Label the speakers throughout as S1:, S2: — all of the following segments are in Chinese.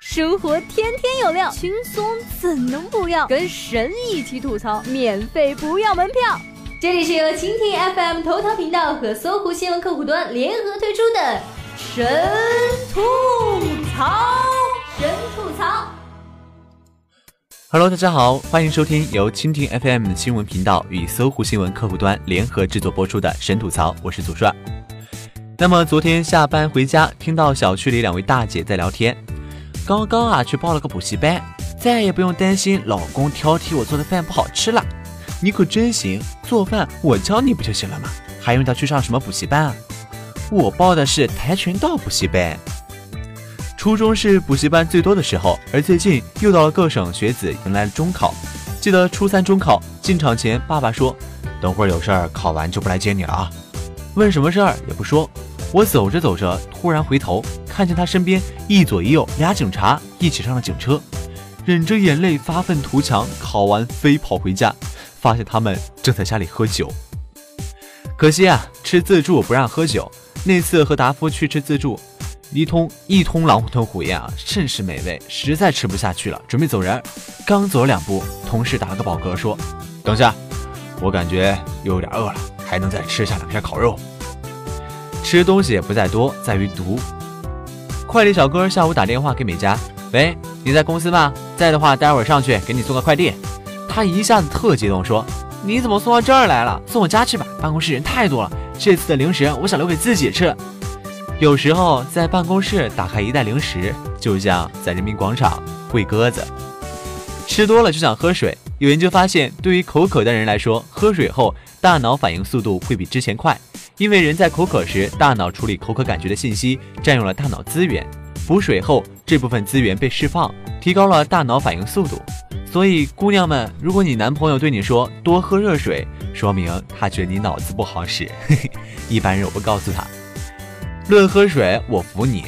S1: 生活天天有料，轻松怎能不要？跟神一起吐槽，免费不要门票。这里是由蜻蜓 FM 头条频道和搜狐新闻客户端联合推出的神吐槽，神吐槽。
S2: Hello，大家好，欢迎收听由蜻蜓 FM 新闻频道与搜狐新闻客户端联合制作播出的神吐槽，我是祖帅。那么昨天下班回家，听到小区里两位大姐在聊天。刚刚啊去报了个补习班，再也不用担心老公挑剔我做的饭不好吃了。你可真行，做饭我教你不就行了吗？还用他去上什么补习班啊？我报的是跆拳道补习班。初中是补习班最多的时候，而最近又到了各省学子迎来了中考。记得初三中考进场前，爸爸说：“等会儿有事儿，考完就不来接你了啊。”问什么事儿也不说。我走着走着，突然回头，看见他身边一左一右俩警察一起上了警车，忍着眼泪发愤图强，考完飞跑回家，发现他们正在家里喝酒。可惜啊，吃自助不让喝酒。那次和达夫去吃自助，一通一通狼吞虎咽啊，甚是美味，实在吃不下去了，准备走人。刚走了两步，同事打了个饱嗝说：“等下，我感觉又有点饿了，还能再吃下两片烤肉。”吃东西也不在多，在于毒。快递小哥下午打电话给美嘉：“喂，你在公司吗？在的话，待会儿上去给你送个快递。”他一下子特激动，说：“你怎么送到这儿来了？送我家去吧，办公室人太多了。这次的零食我想留给自己吃。有时候在办公室打开一袋零食，就像在人民广场喂鸽子。吃多了就想喝水。有研究发现，对于口渴的人来说，喝水后大脑反应速度会比之前快。”因为人在口渴时，大脑处理口渴感觉的信息占用了大脑资源，补水后这部分资源被释放，提高了大脑反应速度。所以，姑娘们，如果你男朋友对你说多喝热水，说明他觉得你脑子不好使。一般人我不告诉他，论喝水我服你。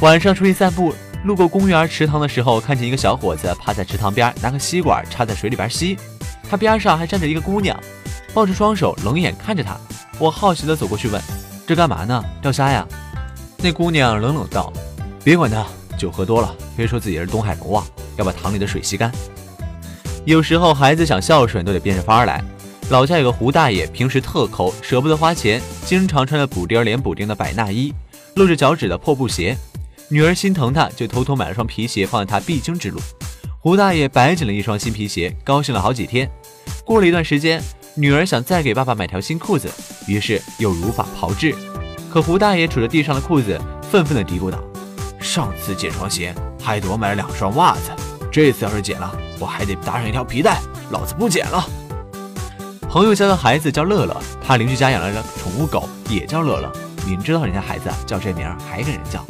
S2: 晚上出去散步，路过公园池塘的时候，看见一个小伙子趴在池塘边，拿个吸管插在水里边吸，他边上还站着一个姑娘，抱着双手冷眼看着他。我好奇地走过去问：“这干嘛呢？钓虾呀？”那姑娘冷冷道：“别管他，酒喝多了，非说自己是东海龙王，要把塘里的水吸干。”有时候孩子想孝顺都得变着法儿来。老家有个胡大爷，平时特抠，舍不得花钱，经常穿着补丁连补丁的百纳衣，露着脚趾的破布鞋。女儿心疼他，就偷偷买了双皮鞋放在他必经之路。胡大爷摆紧了一双新皮鞋，高兴了好几天。过了一段时间。女儿想再给爸爸买条新裤子，于是又如法炮制。可胡大爷杵着地上的裤子，愤愤地嘀咕道：“上次捡双鞋，害得我买了两双袜子。这次要是捡了，我还得搭上一条皮带。老子不捡了。”朋友家的孩子叫乐乐，他邻居家养了个宠物狗，也叫乐乐。明知道人家孩子叫这名，还跟人叫。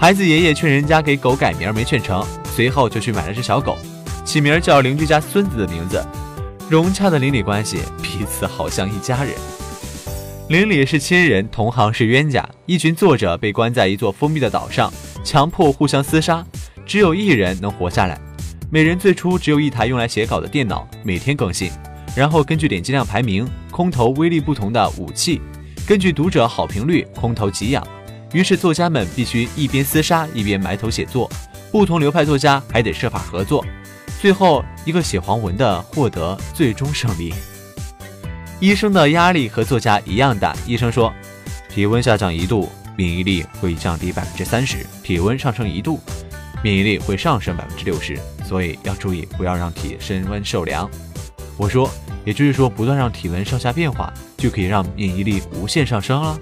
S2: 孩子爷爷劝人家给狗改名，没劝成，随后就去买了只小狗，起名叫邻居家孙子的名字。融洽的邻里关系，彼此好像一家人。邻里是亲人，同行是冤家。一群作者被关在一座封闭的岛上，强迫互相厮杀，只有一人能活下来。每人最初只有一台用来写稿的电脑，每天更新，然后根据点击量排名，空投威力不同的武器，根据读者好评率空投给养。于是作家们必须一边厮杀，一边埋头写作。不同流派作家还得设法合作。最后一个写黄文的获得最终胜利。医生的压力和作家一样大。医生说，体温下降一度，免疫力会降低百分之三十；体温上升一度，免疫力会上升百分之六十。所以要注意，不要让体升温受凉。我说，也就是说，不断让体温上下变化，就可以让免疫力无限上升了。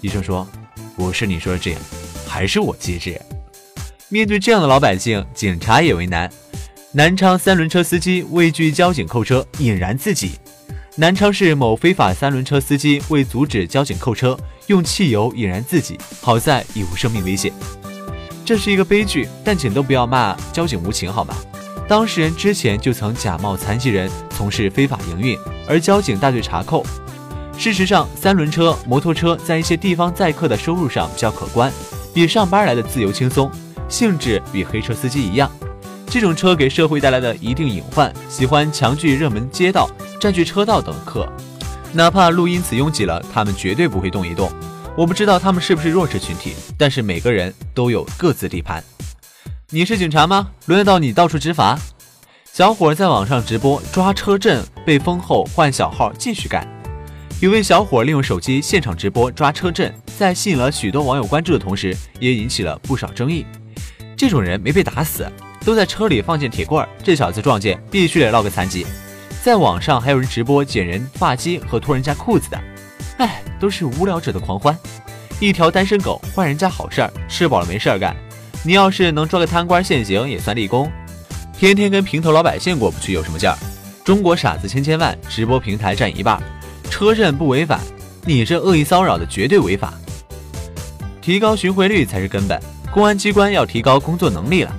S2: 医生说，不是你说的这样，还是我机智。面对这样的老百姓，警察也为难。南昌三轮车司机畏惧交警扣车，引燃自己。南昌市某非法三轮车司机为阻止交警扣车，用汽油引燃自己，好在已无生命危险。这是一个悲剧，但请都不要骂交警无情好吗？当事人之前就曾假冒残疾人从事非法营运，而交警大队查扣。事实上，三轮车、摩托车在一些地方载客的收入上比较可观，比上班来的自由轻松，性质与黑车司机一样。这种车给社会带来的一定隐患，喜欢强据热门街道、占据车道等客，哪怕路因此拥挤了，他们绝对不会动一动。我不知道他们是不是弱势群体，但是每个人都有各自地盘。你是警察吗？轮得到你到处执法？小伙在网上直播抓车震，被封后换小号继续干。有位小伙利用手机现场直播抓车震，在吸引了许多网友关注的同时，也引起了不少争议。这种人没被打死，都在车里放进铁棍儿，这小子撞见必须得落个残疾。在网上还有人直播剪人发髻和脱人家裤子的，哎，都是无聊者的狂欢。一条单身狗换人家好事儿，吃饱了没事儿干。你要是能抓个贪官现行，也算立功。天天跟平头老百姓过不去，有什么劲儿？中国傻子千千万，直播平台占一半。车震不违法，你这恶意骚扰的绝对违法。提高巡回率才是根本，公安机关要提高工作能力了。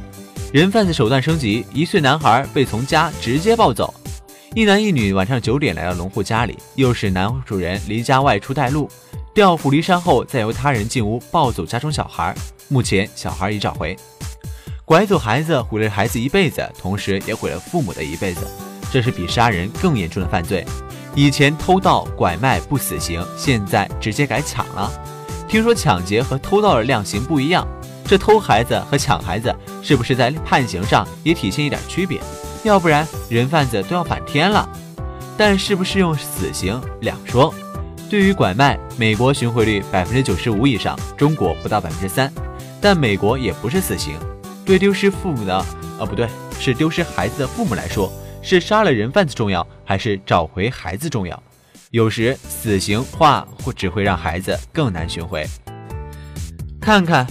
S2: 人贩子手段升级，一岁男孩被从家直接抱走。一男一女晚上九点来到农户家里，又是男主人离家外出带路，调虎离山后，再由他人进屋抱走家中小孩。目前小孩已找回。拐走孩子毁了孩子一辈子，同时也毁了父母的一辈子，这是比杀人更严重的犯罪。以前偷盗拐卖不死刑，现在直接改抢了。听说抢劫和偷盗的量刑不一样，这偷孩子和抢孩子是不是在判刑上也体现一点区别？要不然人贩子都要反天了。但是不是用死刑两说。对于拐卖，美国巡回率百分之九十五以上，中国不到百分之三，但美国也不是死刑。对丢失父母的，哦不对，是丢失孩子的父母来说。是杀了人贩子重要，还是找回孩子重要？有时死刑化或只会让孩子更难寻回。看看，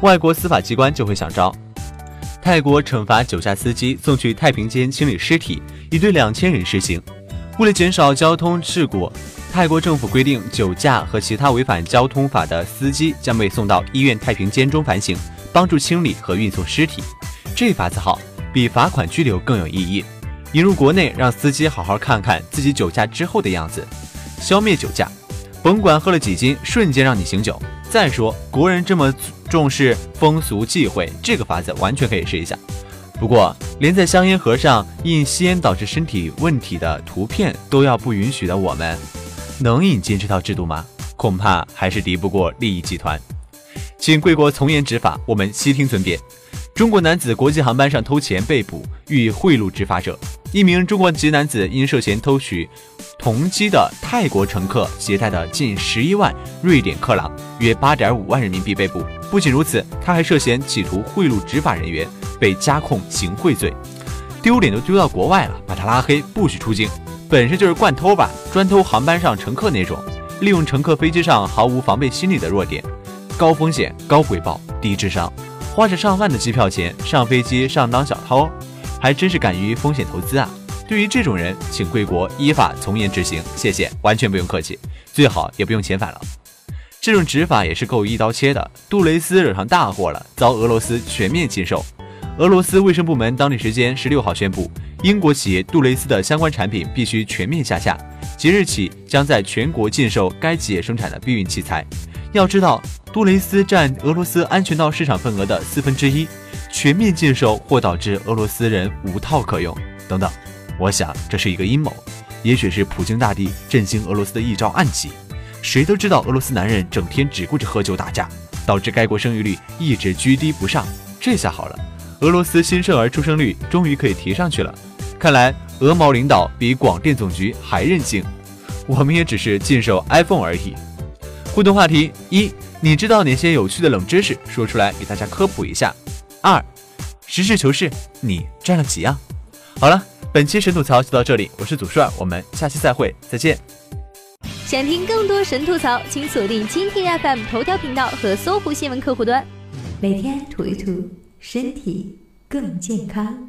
S2: 外国司法机关就会想招。泰国惩罚酒驾司机送去太平间清理尸体，已对两千人施行。为了减少交通事故，泰国政府规定，酒驾和其他违反交通法的司机将被送到医院太平间中反省，帮助清理和运送尸体。这法子好，比罚款拘留更有意义。引入国内，让司机好好看看自己酒驾之后的样子，消灭酒驾。甭管喝了几斤，瞬间让你醒酒。再说，国人这么重视风俗忌讳，这个法子完全可以试一下。不过，连在香烟盒上印吸烟导致身体问题的图片都要不允许的我们，能引进这套制度吗？恐怕还是敌不过利益集团。请贵国从严执法，我们悉听尊便。中国男子国际航班上偷钱被捕，欲贿赂执法者。一名中国籍男子因涉嫌偷取同机的泰国乘客携带的近十一万瑞典克朗（约八点五万人民币）被捕。不仅如此，他还涉嫌企图贿赂执法人员，被加控行贿罪。丢脸都丢到国外了，把他拉黑，不许出境。本身就是惯偷吧，专偷航班上乘客那种，利用乘客飞机上毫无防备心理的弱点，高风险、高回报、低智商。花着上万的机票钱上飞机上当小偷，还真是敢于风险投资啊！对于这种人，请贵国依法从严执行，谢谢，完全不用客气，最好也不用遣返了。这种执法也是够一刀切的。杜蕾斯惹上大祸了，遭俄罗斯全面禁售。俄罗斯卫生部门当地时间十六号宣布，英国企业杜蕾斯的相关产品必须全面下架，即日起将在全国禁售该企业生产的避孕器材。要知道，杜蕾斯占俄罗斯安全套市场份额的四分之一，全面禁售或导致俄罗斯人无套可用。等等，我想这是一个阴谋，也许是普京大帝振兴俄罗斯的一招暗棋。谁都知道，俄罗斯男人整天只顾着喝酒打架，导致该国生育率一直居低不上。这下好了，俄罗斯新生儿出生率终于可以提上去了。看来，俄毛领导比广电总局还任性。我们也只是禁售 iPhone 而已。互动话题一：你知道哪些有趣的冷知识？说出来给大家科普一下。二：实事求是，你占了几样？好了，本期神吐槽就到这里，我是祖帅，我们下期再会，再见。
S1: 想听更多神吐槽，请锁定蜻蜓 FM 头条频道和搜狐新闻客户端，每天吐一吐，身体更健康。